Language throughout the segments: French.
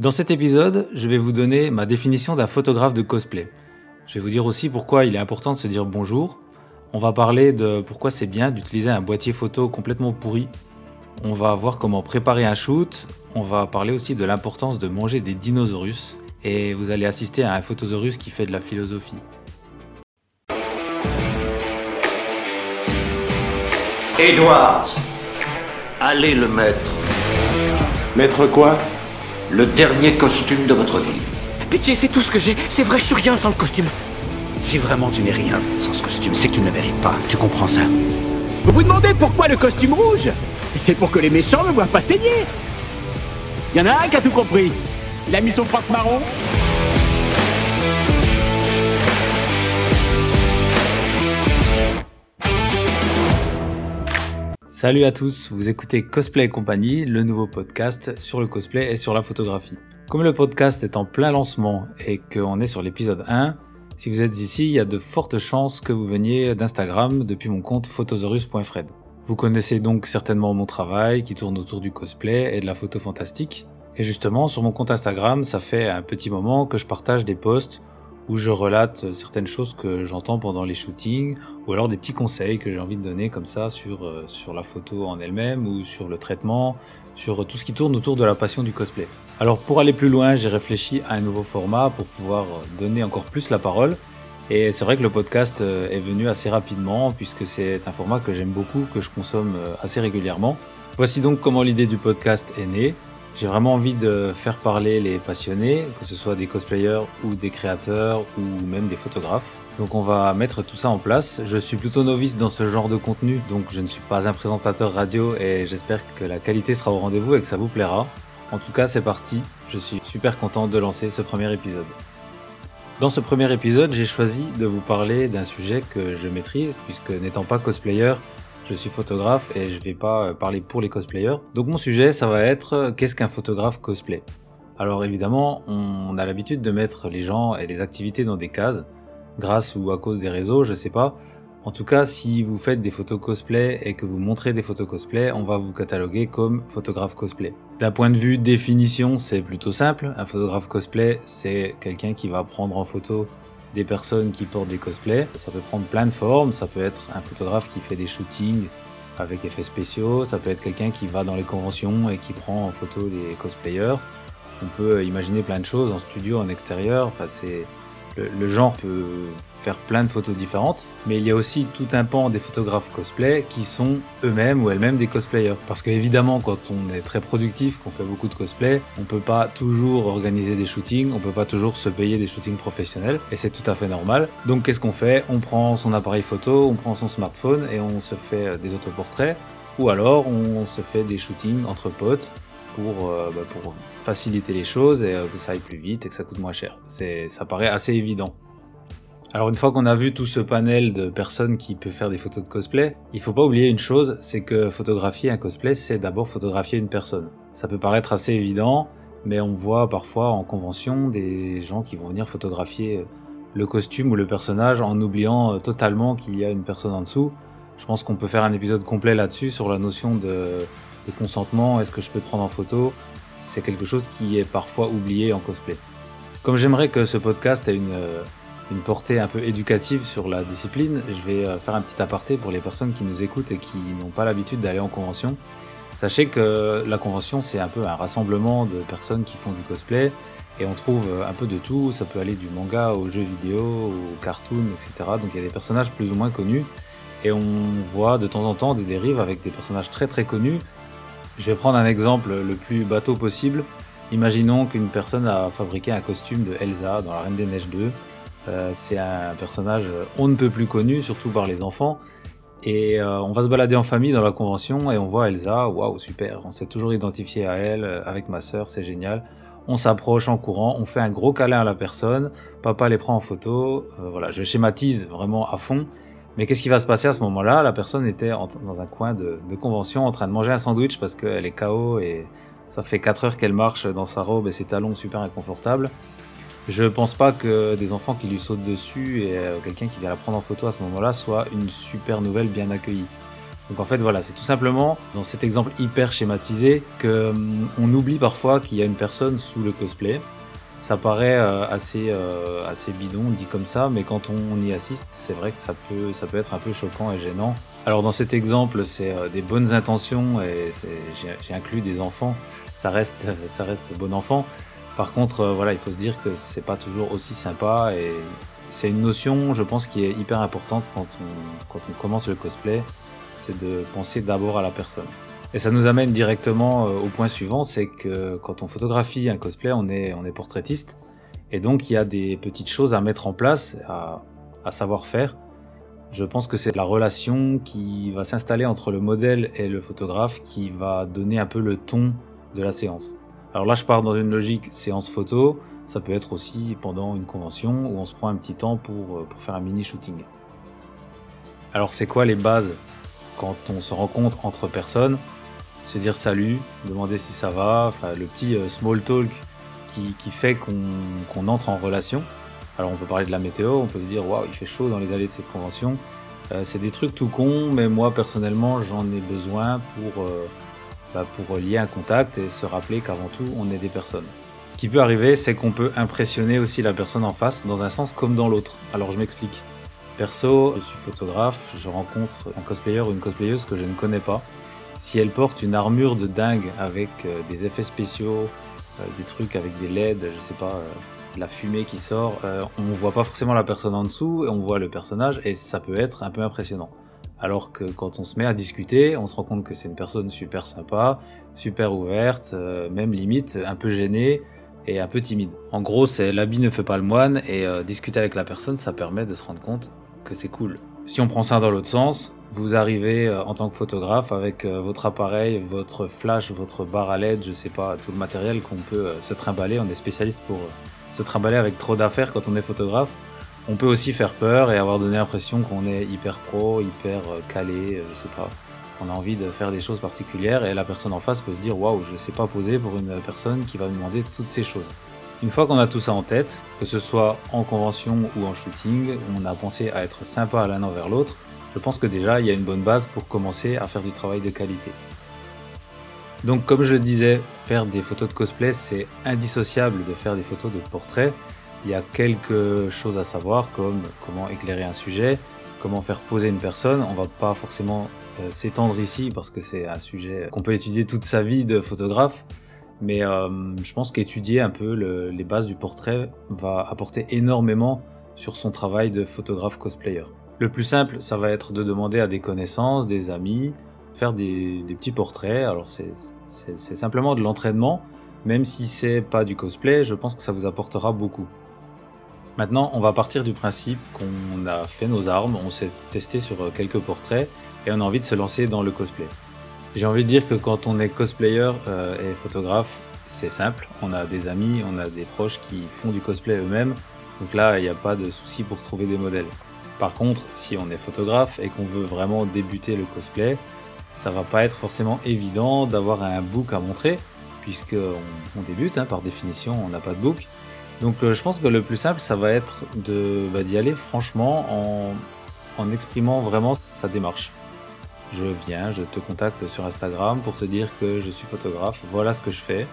Dans cet épisode, je vais vous donner ma définition d'un photographe de cosplay. Je vais vous dire aussi pourquoi il est important de se dire bonjour. On va parler de pourquoi c'est bien d'utiliser un boîtier photo complètement pourri. On va voir comment préparer un shoot. On va parler aussi de l'importance de manger des dinosaures. Et vous allez assister à un photosaurus qui fait de la philosophie. Edwards, allez le mettre. Mettre quoi? Le dernier costume de votre vie. Pitié, c'est tout ce que j'ai. C'est vrai, je suis rien sans le costume. Si vraiment tu n'es rien sans ce costume, c'est que tu ne le mérites pas. Tu comprends ça? Vous vous demandez pourquoi le costume rouge? C'est pour que les méchants me voient pas saigner. Y en a un qui a tout compris. Il a mis son froc marron. Salut à tous, vous écoutez Cosplay et compagnie, le nouveau podcast sur le cosplay et sur la photographie. Comme le podcast est en plein lancement et qu'on est sur l'épisode 1, si vous êtes ici, il y a de fortes chances que vous veniez d'Instagram depuis mon compte photosaurus.fred. Vous connaissez donc certainement mon travail qui tourne autour du cosplay et de la photo fantastique. Et justement, sur mon compte Instagram, ça fait un petit moment que je partage des posts où je relate certaines choses que j'entends pendant les shootings, ou alors des petits conseils que j'ai envie de donner comme ça sur, euh, sur la photo en elle-même, ou sur le traitement, sur tout ce qui tourne autour de la passion du cosplay. Alors pour aller plus loin, j'ai réfléchi à un nouveau format pour pouvoir donner encore plus la parole. Et c'est vrai que le podcast euh, est venu assez rapidement puisque c'est un format que j'aime beaucoup, que je consomme euh, assez régulièrement. Voici donc comment l'idée du podcast est née. J'ai vraiment envie de faire parler les passionnés, que ce soit des cosplayers ou des créateurs ou même des photographes. Donc on va mettre tout ça en place. Je suis plutôt novice dans ce genre de contenu, donc je ne suis pas un présentateur radio et j'espère que la qualité sera au rendez-vous et que ça vous plaira. En tout cas, c'est parti. Je suis super content de lancer ce premier épisode. Dans ce premier épisode, j'ai choisi de vous parler d'un sujet que je maîtrise, puisque n'étant pas cosplayer, je suis photographe et je vais pas parler pour les cosplayers. Donc mon sujet, ça va être qu'est-ce qu'un photographe cosplay? Alors évidemment, on a l'habitude de mettre les gens et les activités dans des cases, grâce ou à cause des réseaux, je sais pas. En tout cas, si vous faites des photos cosplay et que vous montrez des photos cosplay, on va vous cataloguer comme photographe cosplay. D'un point de vue définition, c'est plutôt simple. Un photographe cosplay, c'est quelqu'un qui va prendre en photo des personnes qui portent des cosplays. Ça peut prendre plein de formes. Ça peut être un photographe qui fait des shootings avec effets spéciaux. Ça peut être quelqu'un qui va dans les conventions et qui prend en photo les cosplayers. On peut imaginer plein de choses en studio, en extérieur. Enfin, c'est le, genre peut faire plein de photos différentes, mais il y a aussi tout un pan des photographes cosplay qui sont eux-mêmes ou elles-mêmes des cosplayers. Parce que évidemment, quand on est très productif, qu'on fait beaucoup de cosplay, on peut pas toujours organiser des shootings, on peut pas toujours se payer des shootings professionnels, et c'est tout à fait normal. Donc qu'est-ce qu'on fait? On prend son appareil photo, on prend son smartphone et on se fait des autoportraits, ou alors on se fait des shootings entre potes pour, euh, bah, pour faciliter les choses et euh, que ça aille plus vite et que ça coûte moins cher. C'est, ça paraît assez évident. Alors une fois qu'on a vu tout ce panel de personnes qui peuvent faire des photos de cosplay, il faut pas oublier une chose, c'est que photographier un cosplay, c'est d'abord photographier une personne. Ça peut paraître assez évident, mais on voit parfois en convention des gens qui vont venir photographier le costume ou le personnage en oubliant totalement qu'il y a une personne en dessous. Je pense qu'on peut faire un épisode complet là-dessus sur la notion de, de consentement, est-ce que je peux te prendre en photo? C'est quelque chose qui est parfois oublié en cosplay. Comme j'aimerais que ce podcast ait une, une portée un peu éducative sur la discipline, je vais faire un petit aparté pour les personnes qui nous écoutent et qui n'ont pas l'habitude d'aller en convention. Sachez que la convention, c'est un peu un rassemblement de personnes qui font du cosplay et on trouve un peu de tout. Ça peut aller du manga aux jeux vidéo, aux cartoons, etc. Donc il y a des personnages plus ou moins connus et on voit de temps en temps des dérives avec des personnages très très connus je vais prendre un exemple le plus bateau possible. Imaginons qu'une personne a fabriqué un costume de Elsa dans La Reine des Neiges 2. Euh, c'est un personnage on ne peut plus connu, surtout par les enfants. Et euh, on va se balader en famille dans la convention et on voit Elsa, waouh super, on s'est toujours identifié à elle, euh, avec ma sœur, c'est génial. On s'approche en courant, on fait un gros câlin à la personne, papa les prend en photo, euh, voilà, je schématise vraiment à fond. Mais qu'est-ce qui va se passer à ce moment-là? La personne était dans un coin de, convention en train de manger un sandwich parce qu'elle est KO et ça fait 4 heures qu'elle marche dans sa robe et ses talons super inconfortables. Je pense pas que des enfants qui lui sautent dessus et euh, quelqu'un qui vient la prendre en photo à ce moment-là soit une super nouvelle bien accueillie. Donc en fait voilà, c'est tout simplement dans cet exemple hyper schématisé que hum, oublie parfois qu'il y a une personne sous le cosplay. Ça paraît euh, assez, euh, assez bidon dit comme ça, mais quand on, y assiste, c'est vrai que ça peut, être un peu choquant et gênant. Alors dans cet exemple, c'est euh, des bonnes intentions et j'ai inclus des enfants. Ça reste, ça reste bon enfant. Par contre, voilà, il faut se dire que c'est pas toujours aussi sympa et c'est une notion, je pense, qui est hyper importante quand on, quand on commence le cosplay c'est de penser d'abord à la personne. Et ça nous amène directement euh, au point suivant, c'est que quand on photographie un cosplay, on est, portraitiste, et donc il y a des petites choses à mettre en place, à, savoir faire. Je pense que c'est la relation qui va s'installer entre le modèle et le photographe qui va donner un peu le ton de la séance. Alors là, je pars dans une logique séance photo, ça peut être aussi pendant une convention où on se prend un petit temps pour, euh, pour faire un mini shooting. Alors c'est quoi les bases quand on se rencontre entre personnes, se dire salut, demander si ça va, le petit euh, small talk qui, fait qu'on entre en relation. Alors on peut parler de la météo, on peut se dire waouh il fait chaud dans les allées de cette convention. Euh, c'est des trucs tout cons, mais moi personnellement j'en ai besoin pour, euh, bah, pour lier un contact et se rappeler qu'avant tout on est des personnes. Ce qui peut arriver, c'est qu'on peut impressionner aussi la personne en face dans un sens comme dans l'autre. Alors je m'explique. Perso, je suis photographe, je rencontre un cosplayer ou une cosplayeuse que je ne connais pas. Si elle porte une armure de dingue avec euh, des effets spéciaux, euh, des trucs avec des LED, je sais pas, euh, la fumée qui sort, on voit pas forcément la personne en dessous et on voit le personnage et ça peut être un peu impressionnant. Alors que quand on se met à discuter, on se rend compte que c'est une personne super sympa, super ouverte, même limite un peu gênée et un peu timide. En gros, c'est l'habit ne fait pas le moine et discuter avec la personne, ça permet de se rendre compte que c'est cool. Si on prend ça dans l'autre sens, vous arrivez euh, en tant que photographe avec euh, votre appareil, votre flash, votre bar à LED, je sais pas, tout le matériel qu'on peut euh, se trimballer. On est spécialiste pour se trimballer avec trop d'affaires quand on est photographe. On peut aussi faire peur et avoir donné l'impression qu'on est hyper pro, hyper calé, je sais pas. On a envie de faire des choses particulières et la personne en face peut se dire waouh, je sais pas poser pour une personne qui va me demander toutes ces choses. Une fois qu'on a tout ça en tête, que ce soit en convention ou en shooting, on a pensé à être sympa l'un envers l'autre, je pense que déjà il y a une bonne base pour commencer à faire du travail de qualité. Donc comme je disais, faire des photos de cosplay, c'est indissociable de faire des photos de portrait. Il y a quelques choses à savoir comme comment éclairer un sujet, comment faire poser une personne. On va pas forcément euh, s'étendre ici parce que c'est un sujet qu'on peut étudier toute sa vie de photographe. Mais euh, je pense qu'étudier un peu les bases du portrait va apporter énormément sur son travail de photographe cosplayer. Le plus simple, ça va être de demander à des connaissances, des amis, faire des, petits portraits. Alors c'est simplement de l'entraînement, même si c'est pas du cosplay, je pense que ça vous apportera beaucoup. Maintenant, on va partir du principe qu'on a fait nos armes, on s'est testé sur quelques portraits et on a envie de se lancer dans le cosplay. J'ai envie de dire que quand on est cosplayer euh, et photographe, c'est simple. On a des amis, on a des proches qui font du cosplay eux-mêmes. Donc là, il n'y a pas de souci pour trouver des modèles. Par contre, si on est photographe et qu'on veut vraiment débuter le cosplay, ça va pas être forcément évident d'avoir un book à montrer, puisque on, débute, hein, par définition, on n'a pas de book. Donc euh, je pense que le plus simple, ça va être bah, d'y aller franchement en exprimant vraiment sa démarche. Je viens, je te contacte sur Instagram pour te dire que je suis photographe, voilà ce que je fais,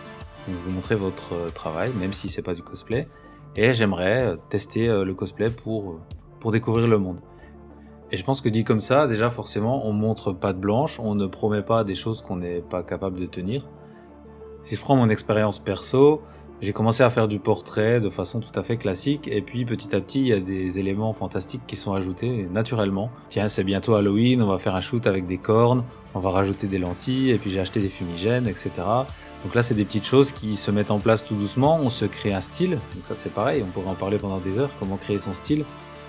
vous montrer votre euh, travail, même si c'est pas du cosplay, et j'aimerais euh, tester le cosplay pour, pour découvrir le monde. Et je pense que dit comme ça, déjà forcément, on montre pas de blanche, on ne promet pas des choses qu'on n'est pas capable de tenir. Si je prends mon expérience perso, j'ai commencé à faire du portrait de façon tout à fait classique et puis petit à petit il y a des éléments fantastiques qui sont ajoutés naturellement. Tiens c'est bientôt Halloween, on va faire un shoot avec des cornes, on va rajouter des lentilles et puis j'ai acheté des fumigènes etc. Donc là c'est des petites choses qui se mettent en place tout doucement, on se crée un style, donc ça c'est pareil, on pourrait en parler pendant des heures, comment créer son style,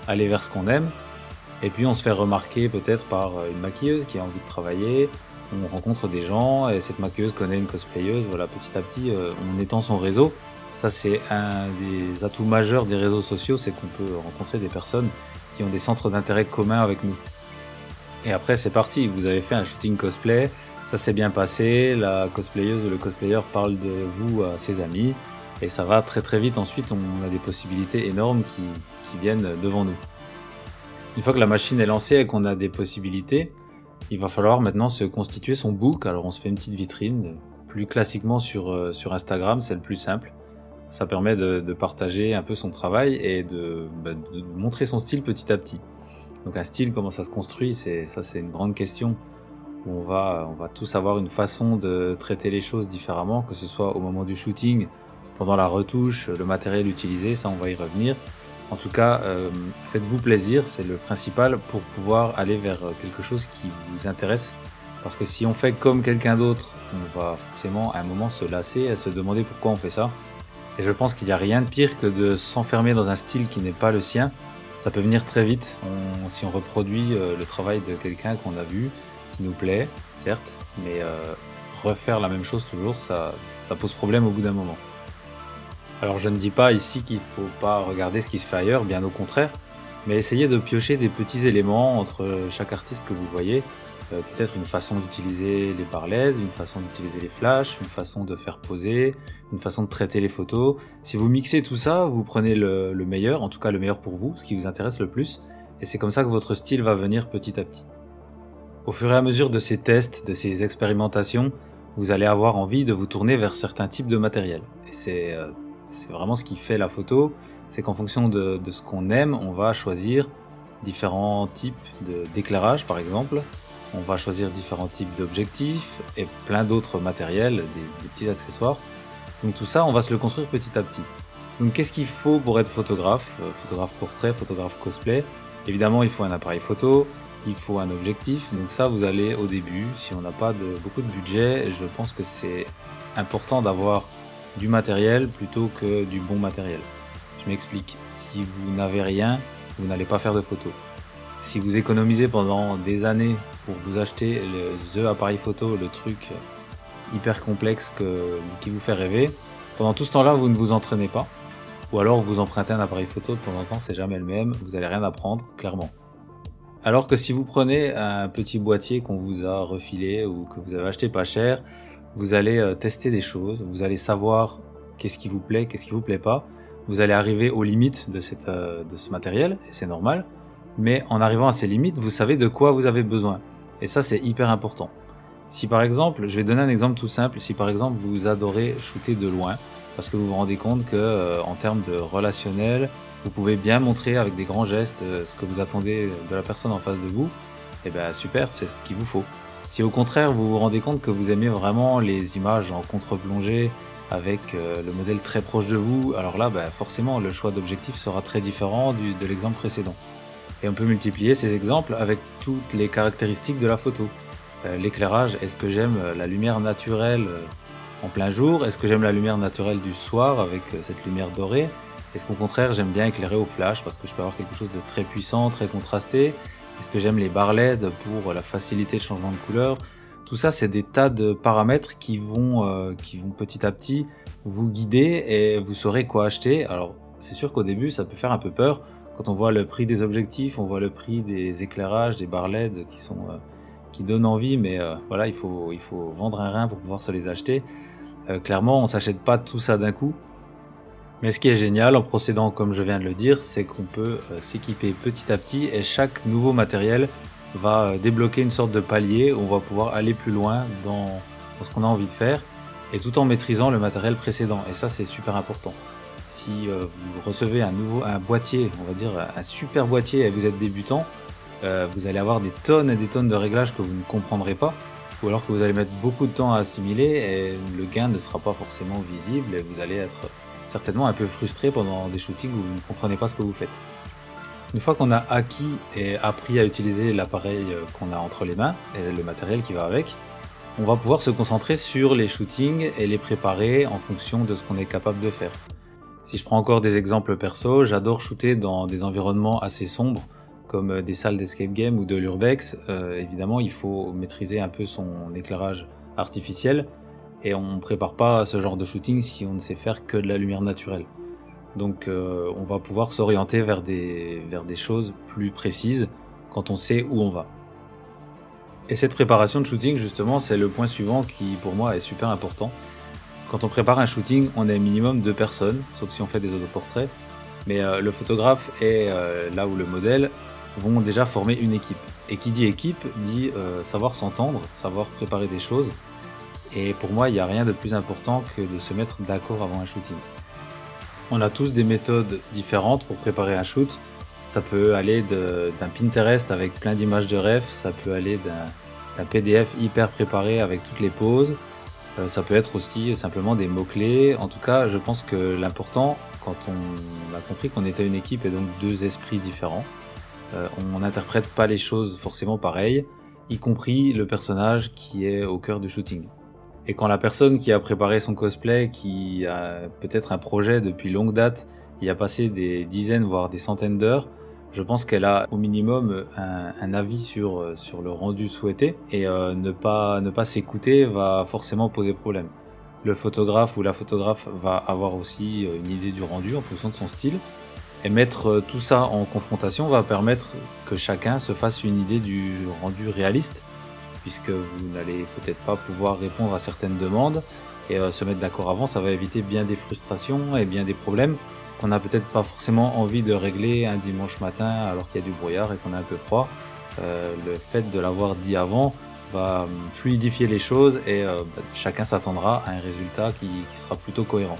aller vers ce qu'on aime. Et puis on se fait remarquer peut-être par une maquilleuse qui a envie de travailler, on rencontre des gens et cette maquilleuse connaît une cosplayeuse. Voilà, petit à petit, euh, on étend son réseau. Ça, c'est un des atouts majeurs des réseaux sociaux, c'est qu'on peut rencontrer des personnes qui ont des centres d'intérêt communs avec nous. Et après, c'est parti. Vous avez fait un shooting cosplay, ça s'est bien passé. La cosplayeuse ou le cosplayer parle de vous à ses amis, et ça va très très vite. Ensuite, on a des possibilités énormes qui, qui viennent devant nous. Une fois que la machine est lancée et qu'on a des possibilités, il va falloir maintenant se constituer son book. Alors on se fait une petite vitrine, plus classiquement sur, euh, sur Instagram, c'est le plus simple. Ça permet de, partager un peu son travail et de, bah, de, montrer son style petit à petit. Donc un style, comment ça se construit, c'est ça c'est une grande question. On va, on va tous avoir une façon de traiter les choses différemment, que ce soit au moment du shooting, pendant la retouche, le matériel utilisé, ça on va y revenir. En tout cas, euh, faites-vous plaisir, c'est le principal pour pouvoir aller vers quelque chose qui vous intéresse. Parce que si on fait comme quelqu'un d'autre, on va forcément à un moment se lasser, à se demander pourquoi on fait ça. Et je pense qu'il n'y a rien de pire que de s'enfermer dans un style qui n'est pas le sien. Ça peut venir très vite si on reproduit euh, le travail de quelqu'un qu'on a vu, qui nous plaît, certes, mais euh, refaire la même chose toujours, ça pose problème au bout d'un moment. Alors je ne dis pas ici qu'il ne faut pas regarder ce qui se fait ailleurs, bien au contraire, mais essayez de piocher des petits éléments entre chaque artiste que vous voyez. Euh, Peut-être une façon d'utiliser les barlaises, une façon d'utiliser les flashs, une façon de faire poser, une façon de traiter les photos. Si vous mixez tout ça, vous prenez le, le meilleur, en tout cas le meilleur pour vous, ce qui vous intéresse le plus, et c'est comme ça que votre style va venir petit à petit. Au fur et à mesure de ces tests, de ces expérimentations, vous allez avoir envie de vous tourner vers certains types de matériel. Et c'est euh, c'est vraiment ce qui fait la photo, c'est qu'en fonction de, ce qu'on aime, on va choisir différents types d'éclairage par exemple, on va choisir différents types d'objectifs et plein d'autres matériels, des, des, petits accessoires. Donc tout ça, on va se le construire petit à petit. Donc qu'est-ce qu'il faut pour être photographe? Euh, Photographe portrait, photographe cosplay. Évidemment, il faut un appareil photo, il faut un objectif. Donc ça, vous allez au début, si on n'a pas de, beaucoup de budget, je pense que c'est important d'avoir du matériel plutôt que du bon matériel. Je m'explique. Si vous n'avez rien, vous n'allez pas faire de photos. Si vous économisez pendant des années pour vous acheter le The appareil photo, le truc hyper complexe qui vous fait rêver, pendant tout ce temps-là, vous ne vous entraînez pas. Ou alors vous empruntez un appareil photo de temps en temps, c'est jamais le même, vous n'allez rien apprendre, clairement. Alors que si vous prenez un petit boîtier qu'on vous a refilé ou que vous avez acheté pas cher, vous allez euh, tester des choses, vous allez savoir qu'est-ce qui vous plaît, qu'est-ce qui vous plaît pas. Vous allez arriver aux limites de, cette, euh, de ce matériel, et c'est normal. Mais en arrivant à ces limites, vous savez de quoi vous avez besoin. Et ça, c'est hyper important. Si par exemple, je vais donner un exemple tout simple, si par exemple vous adorez shooter de loin, parce que vous vous rendez compte que euh, en termes de relationnel, vous pouvez bien montrer avec des grands gestes ce que vous attendez de la personne en face de vous, et eh bien super, c'est ce qu'il vous faut. Si au contraire vous vous rendez compte que vous aimez vraiment les images en contre-plongée avec euh, le modèle très proche de vous, alors là bah, forcément le choix d'objectif sera très différent de l'exemple précédent. Et on peut multiplier ces exemples avec toutes les caractéristiques de la photo. Euh, L'éclairage, est-ce que j'aime la lumière naturelle euh, en plein jour? Est-ce que j'aime la lumière naturelle du soir avec euh, cette lumière dorée? Est-ce qu'au contraire j'aime bien éclairer au flash parce que je peux avoir quelque chose de très puissant, très contrasté? Est-ce que j'aime les barres LED pour la facilité de changement de couleur? Tout ça c'est des tas de paramètres qui vont, euh, qui vont petit à petit vous guider et vous saurez quoi acheter. Alors c'est sûr qu'au début ça peut faire un peu peur quand on voit le prix des objectifs, on voit le prix des éclairages, des barres LED qui sont euh, qui donnent envie, mais euh, voilà, il faut il faut vendre un rein pour pouvoir se les acheter. Clairement, on s'achète pas tout ça d'un coup. Mais ce qui est génial en procédant comme je viens de le dire, c'est qu'on peut euh, s'équiper petit à petit et chaque nouveau matériel va euh, débloquer une sorte de palier où on va pouvoir aller plus loin dans, ce qu'on a envie de faire et tout en maîtrisant le matériel précédent. Et ça, c'est super important si euh, vous recevez un nouveau un boîtier, on va dire un super boîtier et vous êtes débutant, vous allez avoir des tonnes et des tonnes de réglages que vous ne comprendrez pas, ou alors que vous allez mettre beaucoup de temps à assimiler et le gain ne sera pas forcément visible et vous allez être certainement un peu frustré pendant des shootings où vous ne comprenez pas ce que vous faites. Une fois qu'on a acquis et appris à utiliser l'appareil euh, qu'on a entre les mains et le matériel qui va avec, on va pouvoir se concentrer sur les shootings et les préparer en fonction de ce qu'on est capable de faire. Si je prends encore des exemples perso, j'adore shooter dans des environnements assez sombres, comme des salles d'escape game ou de l'urbex. Euh, évidemment, il faut maîtriser un peu son éclairage artificiel, et on ne prépare pas ce genre de shooting si on ne sait faire que de la lumière naturelle. Donc euh, on va pouvoir s'orienter vers des, vers des choses plus précises quand on sait où on va. Et cette préparation de shooting, justement, c'est le point suivant qui pour moi est super important. Quand on prépare un shooting, on est minimum deux personnes, sauf si on fait des autoportraits. Mais euh, le photographe et euh, là où le modèle vont déjà former une équipe. Et qui dit équipe dit savoir s'entendre, savoir préparer des choses. Et pour moi, il n'y a rien de plus important que de se mettre d'accord avant un shooting. On a tous des méthodes différentes pour préparer un shoot. Ça peut aller d'un Pinterest avec plein d'images de ref, ça peut aller d'un PDF hyper préparé avec toutes les poses, euh, ça peut être aussi simplement des mots-clés. En tout cas, je pense que l'important, quand on a compris qu'on était une équipe et donc deux esprits différents, euh, on n'interprète pas les choses forcément pareilles, y compris le personnage qui est au cœur du shooting. Et quand la personne qui a préparé son cosplay, qui a peut-être un projet depuis longue date, y a passé des dizaines voire des centaines d'heures, je pense qu'elle a au minimum un, avis sur, sur le rendu souhaité. Et euh, ne pas, ne pas s'écouter va forcément poser problème. Le photographe ou la photographe va avoir aussi une idée du rendu en fonction de son style. Et mettre tout ça en confrontation va permettre que chacun se fasse une idée du rendu réaliste puisque vous n'allez peut-être pas pouvoir répondre à certaines demandes et euh, se mettre d'accord avant, ça va éviter bien des frustrations et bien des problèmes qu'on n'a peut-être pas forcément envie de régler un dimanche matin alors qu'il y a du brouillard et qu'on a un peu froid. Euh, le fait de l'avoir dit avant va fluidifier les choses et euh, bah, chacun s'attendra à un résultat qui, qui, sera plutôt cohérent.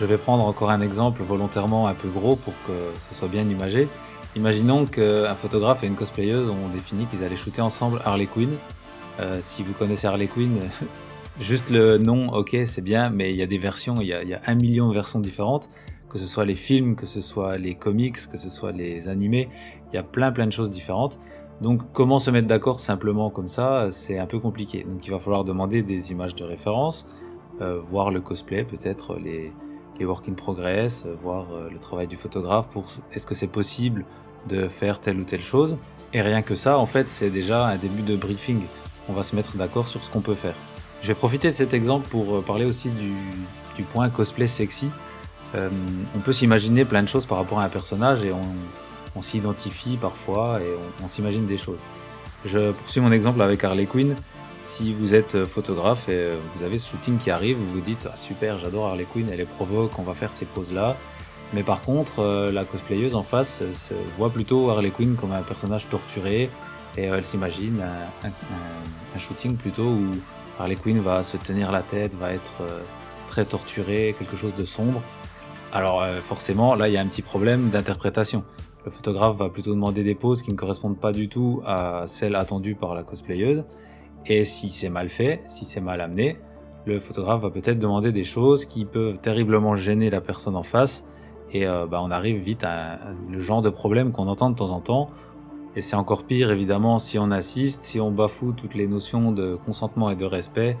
Je vais prendre encore un exemple volontairement un peu gros pour que ce soit bien imagé. Imaginons qu'un photographe et une cosplayeuse ont défini qu'ils allaient shooter ensemble Harley Quinn. Euh, si vous connaissez Harley Quinn, juste le nom, ok, c'est bien, mais il y a des versions, il y a, un million de versions différentes, que ce soit les films, que ce soit les comics, que ce soit les animés, il y a plein plein de choses différentes. Donc comment se mettre d'accord simplement comme ça, c'est un peu compliqué. Donc il va falloir demander des images de référence, euh, voir le cosplay, peut-être les, les work in progress, euh, voir le travail du photographe pour est-ce que c'est possible de faire telle ou telle chose. Et rien que ça, en fait, c'est déjà un début de briefing. On va se mettre d'accord sur ce qu'on peut faire. Je vais profiter de cet exemple pour euh, parler aussi du, point cosplay sexy. Euh, on peut s'imaginer plein de choses par rapport à un personnage et on, s'identifie parfois et on, s'imagine des choses. Je poursuis mon exemple avec Harley Quinn. Si vous êtes euh, photographe et vous avez ce shooting qui arrive, vous vous dites ah, super, j'adore Harley Quinn, elle est provoque, on va faire ces poses là. Mais par contre, euh, la cosplayeuse en face se voit plutôt Harley Quinn comme un personnage torturé et elle s'imagine un, un, un, shooting plutôt où Harley Quinn va se tenir la tête, va être très torturée, quelque chose de sombre. Alors forcément, là il y a un petit problème d'interprétation. Le photographe va plutôt demander des poses qui ne correspondent pas du tout à celles attendues par la cosplayeuse. Et si c'est mal fait, si c'est mal amené, le photographe va peut-être demander des choses qui peuvent terriblement gêner la personne en face. Et euh, bah, on arrive vite à, le genre de problème qu'on entend de temps en temps. Et c'est encore pire évidemment si on assiste, si on bafoue toutes les notions de consentement et de respect,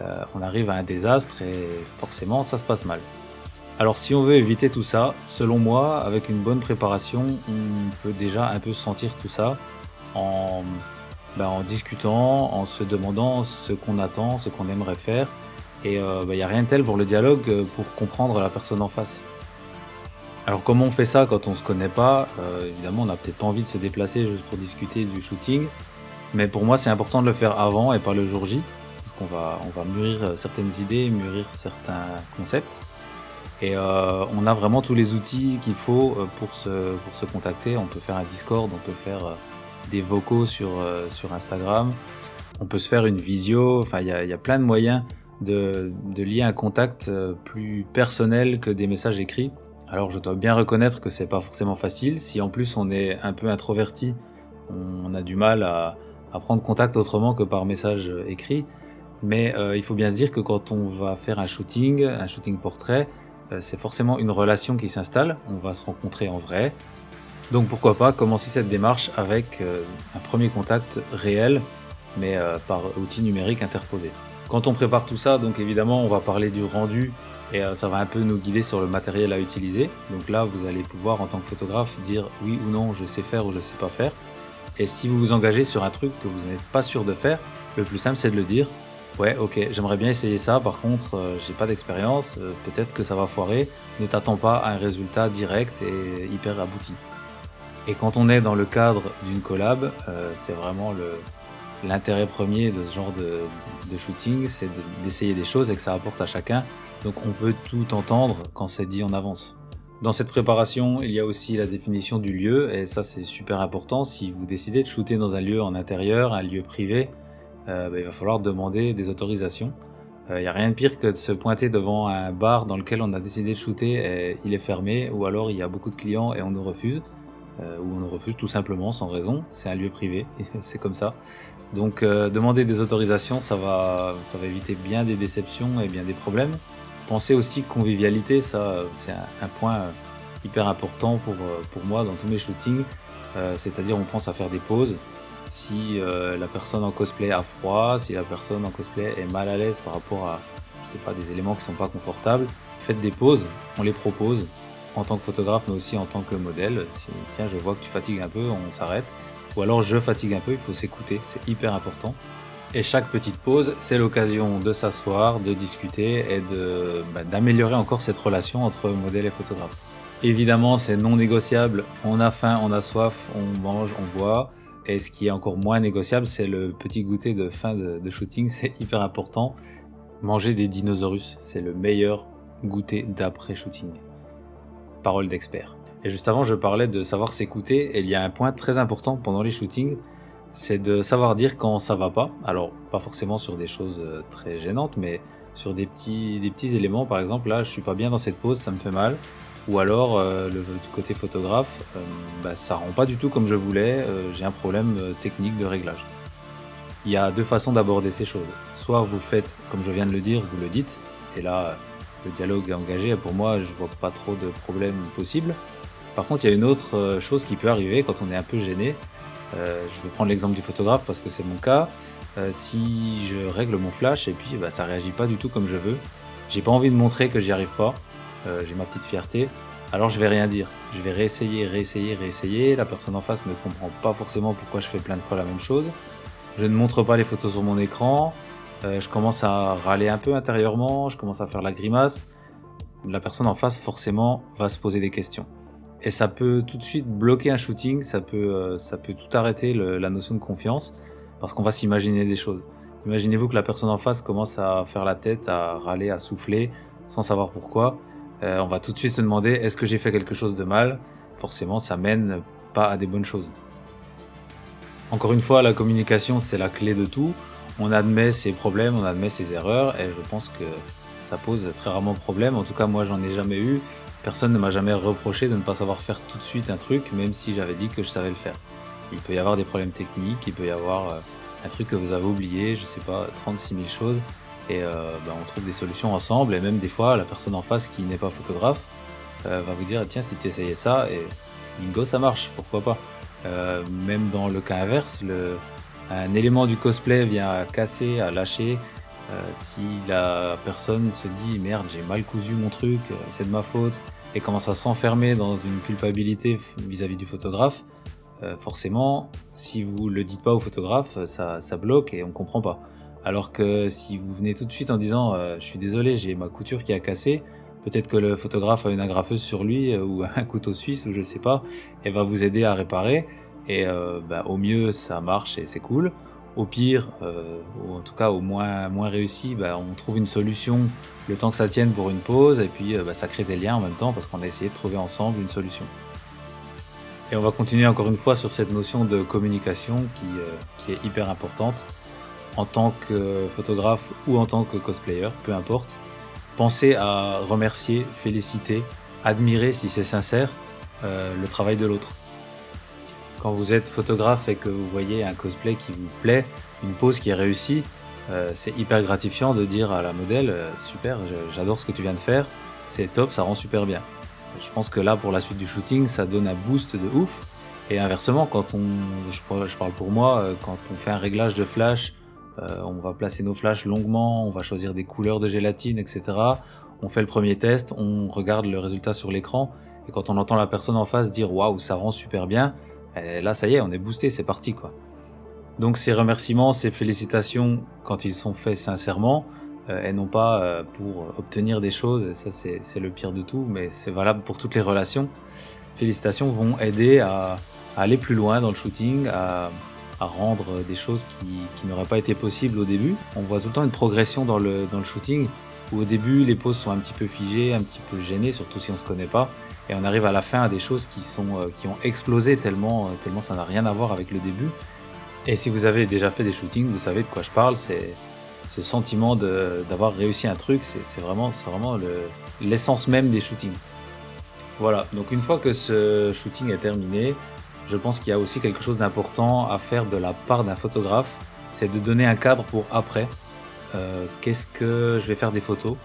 euh, on arrive à un désastre et forcément ça se passe mal. Alors si on veut éviter tout ça, selon moi, avec une bonne préparation, on peut déjà un peu sentir tout ça en en discutant, en se demandant ce qu'on attend, ce qu'on aimerait faire. Et il euh, n'y ben, a rien de tel pour le dialogue pour comprendre la personne en face. Alors comment on fait ça quand on se connaît pas? Euh, Évidemment, on n'a peut-être pas envie de se déplacer juste pour discuter du shooting. Mais pour moi, c'est important de le faire avant et pas le jour J. Parce qu'on va, on va mûrir certaines idées, mûrir certains concepts. Et euh, on a vraiment tous les outils qu'il faut pour se, pour se contacter. On peut faire un Discord, on peut faire des vocaux sur, euh, Instagram. On peut se faire une visio. Enfin, il y a, plein de moyens de, lier un contact euh, plus personnel que des messages écrits. Alors, je dois bien reconnaître que c'est pas forcément facile. Si en plus on est un peu introverti, on a du mal à, prendre contact autrement que par message écrit. Mais euh, il faut bien se dire que quand on va faire un shooting, un shooting portrait, euh, c'est forcément une relation qui s'installe. On va se rencontrer en vrai, donc pourquoi pas commencer cette démarche avec euh, un premier contact réel, mais par outil numérique interposé. Quand on prépare tout ça, donc évidemment on va parler du rendu et euh, ça va un peu nous guider sur le matériel à utiliser. Donc là vous allez pouvoir en tant que photographe dire oui ou non je sais faire ou je sais pas faire. Et si vous vous engagez sur un truc que vous n'êtes pas sûr de faire, le plus simple c'est de le dire. Ouais, ok, j'aimerais bien essayer ça. Par contre, euh, j'ai pas d'expérience. Euh, Peut-être que ça va foirer. Ne t'attends pas à un résultat direct et hyper abouti. Et quand on est dans le cadre d'une collab, euh, c'est vraiment l'intérêt premier de ce genre de, shooting, c'est d'essayer de, des choses et que ça apporte à chacun. Donc on peut tout entendre quand c'est dit en avance. Dans cette préparation, il y a aussi la définition du lieu, et ça c'est super important. Si vous décidez de shooter dans un lieu en intérieur, un lieu privé, euh, bah, il va falloir demander des autorisations. Il euh, n'y a rien de pire que de se pointer devant un bar dans lequel on a décidé de shooter et il est fermé, ou alors il y a beaucoup de clients et on nous refuse, euh, ou on nous refuse tout simplement sans raison. C'est un lieu privé, c'est comme ça. Donc euh, demander des autorisations, ça va, ça va éviter bien des déceptions et bien des problèmes. Pensez aussi convivialité, ça c'est un, point hyper important pour, pour moi dans tous mes shootings. C'est-à-dire on pense à faire des pauses, si euh, la personne en cosplay a froid, si la personne en cosplay est mal à l'aise par rapport à, je sais pas, des éléments qui sont pas confortables, faites des pauses, on les propose en tant que photographe, mais aussi en tant que modèle. Si tiens, je vois que tu fatigues un peu, on s'arrête. Ou alors je fatigue un peu, il faut s'écouter, c'est hyper important. Et chaque petite pause, c'est l'occasion de s'asseoir, de discuter et de, bah, d'améliorer encore cette relation entre modèle et photographe. Évidemment, c'est non négociable. On a faim, on a soif, on mange, on boit. Et ce qui est encore moins négociable, c'est le petit goûter de fin de, shooting, c'est hyper important. Manger des dinosaures, c'est le meilleur goûter d'après shooting. Parole d'expert. Et juste avant, je parlais de savoir s'écouter, et il y a un point très important pendant les shootings, c'est de savoir dire quand ça va pas. Alors, pas forcément sur des choses euh, très gênantes, mais sur des petits, des petits éléments. Par exemple, là, je suis pas bien dans cette pose, ça me fait mal ou alors euh, du côté photographe, euh, bah, ça rend pas du tout comme je voulais, euh, j'ai un problème technique de réglage. Il y a deux façons d'aborder ces choses. Soit vous faites, comme je viens de le dire, vous le dites, et là le dialogue est engagé, pour moi je vois pas trop de problèmes possibles. Par contre, il y a une autre chose qui peut arriver quand on est un peu gêné. je vais prendre l'exemple du photographe parce que c'est mon cas. si je règle mon flash et puis bah, ça réagit pas du tout comme je veux, j'ai pas envie de montrer que j'y arrive pas. Euh, j'ai ma petite fierté, alors je vais rien dire. Je vais réessayer, réessayer, réessayer. La personne en face ne comprend pas forcément pourquoi je fais plein de fois la même chose. Je ne montre pas les photos sur mon écran. Euh, je commence à râler un peu intérieurement, je commence à faire la grimace. La personne en face, forcément, va se poser des questions. Et ça peut tout de suite bloquer un shooting, ça peut, euh, ça peut tout arrêter la notion de confiance, parce qu'on va s'imaginer des choses. Imaginez-vous que la personne en face commence à faire la tête, à râler, à souffler, sans savoir pourquoi. Euh, on va tout de suite se demander est-ce que j'ai fait quelque chose de mal? Forcément, ça mène pas à des bonnes choses. Encore une fois, la communication, c'est la clé de tout. On admet ses problèmes, on admet ses erreurs, et je pense que ça pose très rarement problème. En tout cas, moi, j'en ai jamais eu. Personne ne m'a jamais reproché de ne pas savoir faire tout de suite un truc, même si j'avais dit que je savais le faire. Il peut y avoir des problèmes techniques, il peut y avoir euh, un truc que vous avez oublié, je sais pas, 36 000 choses et euh, bah, on trouve des solutions ensemble et même des fois la personne en face qui n'est pas photographe euh, va vous dire tiens si tu essayais ça et bingo ça marche pourquoi pas même dans le cas inverse un élément du cosplay vient à casser à lâcher si la personne se dit merde j'ai mal cousu mon truc c'est de ma faute et commence à s'enfermer dans une culpabilité vis-à-vis du photographe forcément si vous le dites pas au photographe ça, ça bloque et on comprend pas alors que si vous venez tout de suite en disant euh, je suis désolé, j'ai ma couture qui a cassé, peut-être que le photographe a une agrafeuse sur lui euh, ou un couteau suisse ou je sais pas, et va vous aider à réparer. Et euh, bah, au mieux ça marche et c'est cool. Au pire, ou en tout cas au moins moins réussi, bah, on trouve une solution le temps que ça tienne pour une pause et puis bah, ça crée des liens en même temps parce qu'on a essayé de trouver ensemble une solution. Et on va continuer encore une fois sur cette notion de communication qui, qui est hyper importante en tant que photographe ou en tant que cosplayer, peu importe. Pensez à remercier, féliciter, admirer si c'est sincère euh, le travail de l'autre. Quand vous êtes photographe et que vous voyez un cosplay qui vous plaît, une pose qui est réussie, euh, c'est hyper gratifiant de dire à la modèle euh, super, j'adore ce que tu viens de faire, c'est top, ça rend super bien. Je pense que là pour la suite du shooting, ça donne un boost de ouf. Et inversement, quand on, je parle pour moi, quand on fait un réglage de flash euh, on va placer nos flashs longuement, on va choisir des couleurs de gélatine, etc. On fait le premier test, on regarde le résultat sur l'écran, et quand on entend la personne en face dire waouh, ça rend super bien, eh, là ça y est, on est boosté, c'est parti quoi. Donc ces remerciements, ces félicitations, quand ils sont faits sincèrement, euh, et non pas euh, pour obtenir des choses, et ça c'est le pire de tout, mais c'est valable pour toutes les relations, félicitations vont aider à, aller plus loin dans le shooting, à, rendre des choses qui, n'auraient pas été possibles au début. On voit tout le temps une progression dans le, dans le shooting. où au début les poses sont un petit peu figées, un petit peu gênées, surtout si on se connaît pas, et on arrive à la fin à des choses qui sont euh, qui ont explosé tellement euh, tellement ça n'a rien à voir avec le début. Et si vous avez déjà fait des shootings, vous savez de quoi je parle. C'est ce sentiment d'avoir réussi un truc, c'est vraiment vraiment l'essence même des shootings. Voilà. Donc une fois que ce shooting est terminé, je pense qu'il y a aussi quelque chose d'important à faire de la part d'un photographe, c'est de donner un cadre pour après. Euh, qu'est-ce que je vais faire des photos?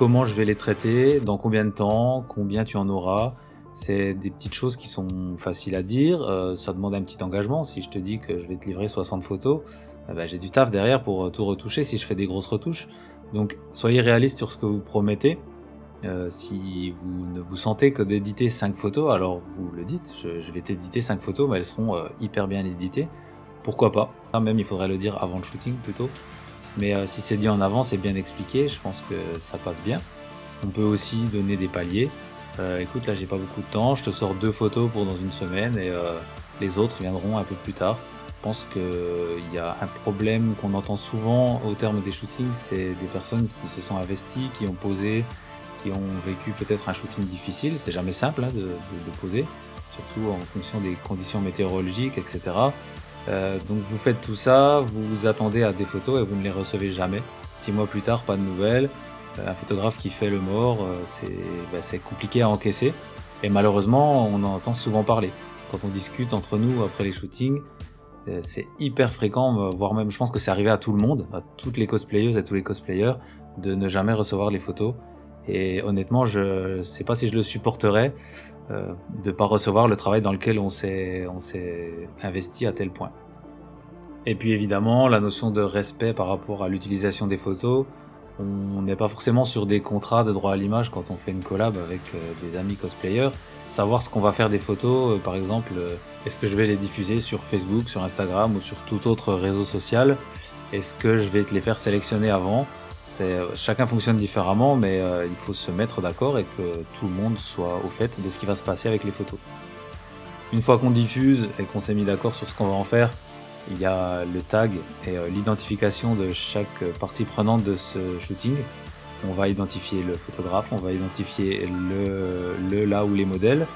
Comment je vais les traiter Dans combien de temps Combien tu en auras C'est des petites choses qui sont faciles à dire. Euh, ça demande un petit engagement. Si je te dis que je vais te livrer 60 photos, eh ben, j'ai du taf derrière pour euh, tout retoucher si je fais des grosses retouches. Donc soyez réaliste sur ce que vous promettez. Euh, si vous ne vous sentez que d'éditer 5 photos, alors vous le dites, je, vais t'éditer 5 photos, mais elles seront euh, hyper bien éditées. Pourquoi pas? Même il faudrait le dire avant le shooting plutôt. Mais euh, si c'est dit en avant, c'est bien expliqué, je pense que ça passe bien. On peut aussi donner des paliers. écoute, là j'ai pas beaucoup de temps, je te sors deux photos pour dans une semaine et les autres viendront un peu plus tard. Je pense qu'il y a un problème qu'on entend souvent au terme des shootings, c'est des personnes qui se sont investies, qui ont posé qui ont vécu peut-être un shooting difficile. C'est jamais simple hein, de, poser, surtout en fonction des conditions météorologiques, etc. Euh, donc vous faites tout ça, vous vous attendez à des photos et vous ne les recevez jamais. Six mois plus tard, pas de nouvelles. Euh, un photographe qui fait le mort, euh, bah, c'est compliqué à encaisser. Et malheureusement, on en entend souvent parler. Quand on discute entre nous après les shootings, c'est hyper fréquent, voire même je pense que c'est arrivé à tout le monde, à toutes les cosplayeuses et tous les cosplayers, de ne jamais recevoir les photos et honnêtement, je ne sais pas si je le supporterais euh, de pas recevoir le travail dans lequel on s'est investi à tel point. Et puis évidemment, la notion de respect par rapport à l'utilisation des photos. On n'est pas forcément sur des contrats de droit à l'image quand on fait une collab avec euh, des amis cosplayers. Savoir ce qu'on va faire des photos, euh, par exemple, est-ce que je vais les diffuser sur Facebook, sur Instagram ou sur tout autre réseau social? Est-ce que je vais te les faire sélectionner avant? Chacun fonctionne différemment, mais euh, il faut se mettre d'accord et que tout le monde soit au fait de ce qui va se passer avec les photos. Une fois qu'on diffuse et qu'on s'est mis d'accord sur ce qu'on va en faire, il y a le tag et euh, l'identification de chaque partie prenante de ce shooting. On va identifier le photographe, on va identifier le, le là ou les modèles,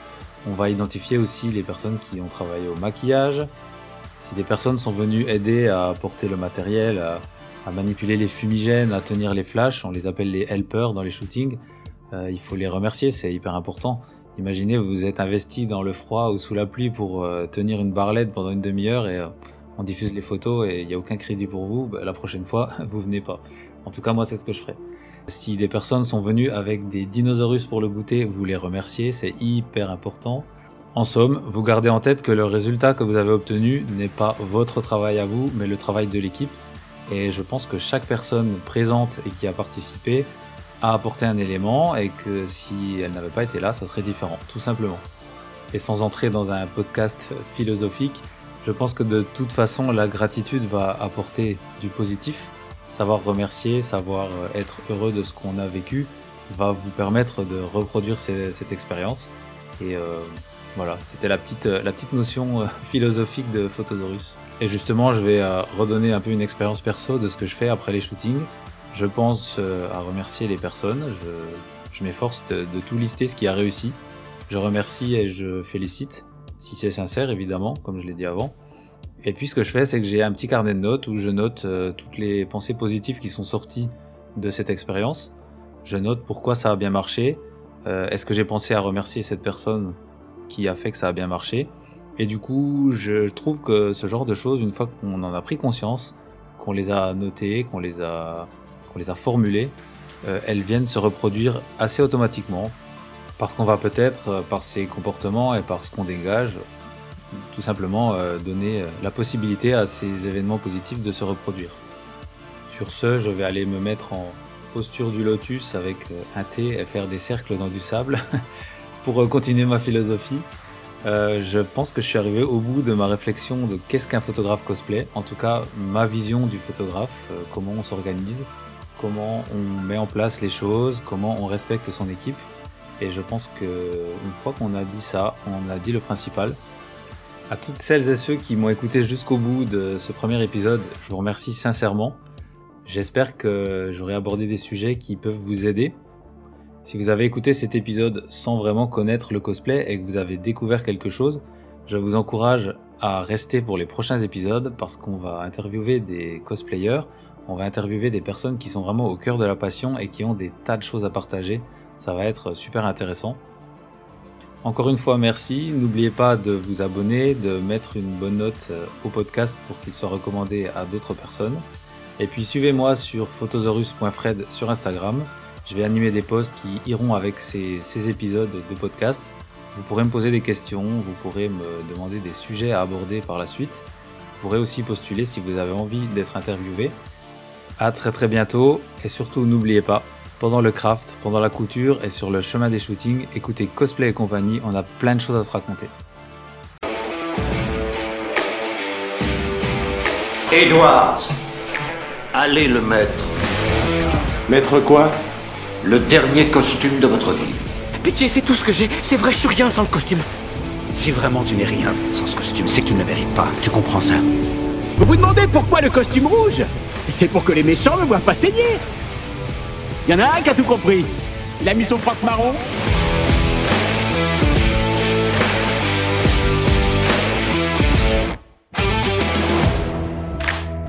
on va identifier aussi les personnes qui ont travaillé au maquillage. Si des personnes sont venues aider à porter le matériel, à, à manipuler les fumigènes, à tenir les flashs, on les appelle les helpers dans les shootings. Euh, il faut les remercier, c'est hyper important. Imaginez, vous êtes investi dans le froid ou sous la pluie pour euh, tenir une barlette pendant une demi-heure et euh, on diffuse les photos et il n'y a aucun crédit pour vous. Bah, la prochaine fois, vous venez pas. En tout cas, moi, c'est ce que je ferai. Si des personnes sont venues avec des dinosaures pour le goûter, vous les remerciez, c'est hyper important. En somme, vous gardez en tête que le résultat que vous avez obtenu n'est pas votre travail à vous, mais le travail de l'équipe. Et je pense que chaque personne présente et qui a participé a apporté un élément et que si elle n'avait pas été là, ça serait différent, tout simplement. Et sans entrer dans un podcast philosophique, je pense que de toute façon, la gratitude va apporter du positif. Savoir remercier, savoir être heureux de ce qu'on a vécu va vous permettre de reproduire cette expérience. Et euh, voilà, c'était la petite, la petite notion euh, philosophique de Photosaurus. Et justement, je vais euh, redonner un peu une expérience perso de ce que je fais après les shootings. Je pense euh, à remercier les personnes. Je, m'efforce de, tout lister ce qui a réussi. Je remercie et je félicite, si c'est sincère évidemment, comme je l'ai dit avant. Et puis ce que je fais, c'est que j'ai un petit carnet de notes où je note toutes les pensées positives qui sont sorties de cette expérience. Je note pourquoi ça a bien marché. Est-ce que j'ai pensé à remercier cette personne qui a fait que ça a bien marché? Et du coup, je trouve que ce genre de choses, une fois qu'on en a pris conscience, qu'on les a notées, qu'on les a, qu'on les a formulées, euh, elles viennent se reproduire assez automatiquement. Parce qu'on va peut-être, euh, par ces comportements et par ce qu'on dégage, tout simplement euh, donner la possibilité à ces événements positifs de se reproduire. Sur ce, je vais aller me mettre en posture du lotus avec un thé et faire des cercles dans du sable pour continuer ma philosophie, euh, je pense que je suis arrivé au bout de ma réflexion de qu'est-ce qu'un photographe cosplay, en tout cas ma vision du photographe, euh, comment on s'organise, comment on met en place les choses, comment on respecte son équipe. Et je pense que une fois qu'on a dit ça, on a dit le principal. À toutes celles et ceux qui m'ont écouté jusqu'au bout de ce premier épisode, je vous remercie sincèrement. J'espère que j'aurai abordé des sujets qui peuvent vous aider. Si vous avez écouté cet épisode sans vraiment connaître le cosplay et que vous avez découvert quelque chose, je vous encourage à rester pour les prochains épisodes parce qu'on va interviewer des cosplayers, on va interviewer des personnes qui sont vraiment au cœur de la passion et qui ont des tas de choses à partager. Ça va être super intéressant. Encore une fois, merci. N'oubliez pas de vous abonner, de mettre une bonne note euh, au podcast pour qu'il soit recommandé à d'autres personnes. Et puis suivez-moi sur photosaurus.fred sur Instagram. Je vais animer des posts qui iront avec ces, ces épisodes de podcast. Vous pourrez me poser des questions, vous pourrez me demander des sujets à aborder par la suite. Vous pourrez aussi postuler si vous avez envie d'être interviewé. À très très bientôt et surtout n'oubliez pas, pendant le craft, pendant la couture et sur le chemin des shootings, écoutez Cosplay et compagnie, on a plein de choses à se raconter. Edwards, allez le mettre. Mettre quoi? Le dernier costume de votre vie. Pitié, c'est tout ce que j'ai. C'est vrai, je suis rien sans le costume. Si vraiment tu n'es rien sans ce costume, c'est que tu ne le mérites pas. Tu comprends ça? Vous vous demandez pourquoi le costume rouge? C'est pour que les méchants me voient pas saigner. Y en a un qui a tout compris. Il a mis son froc marron,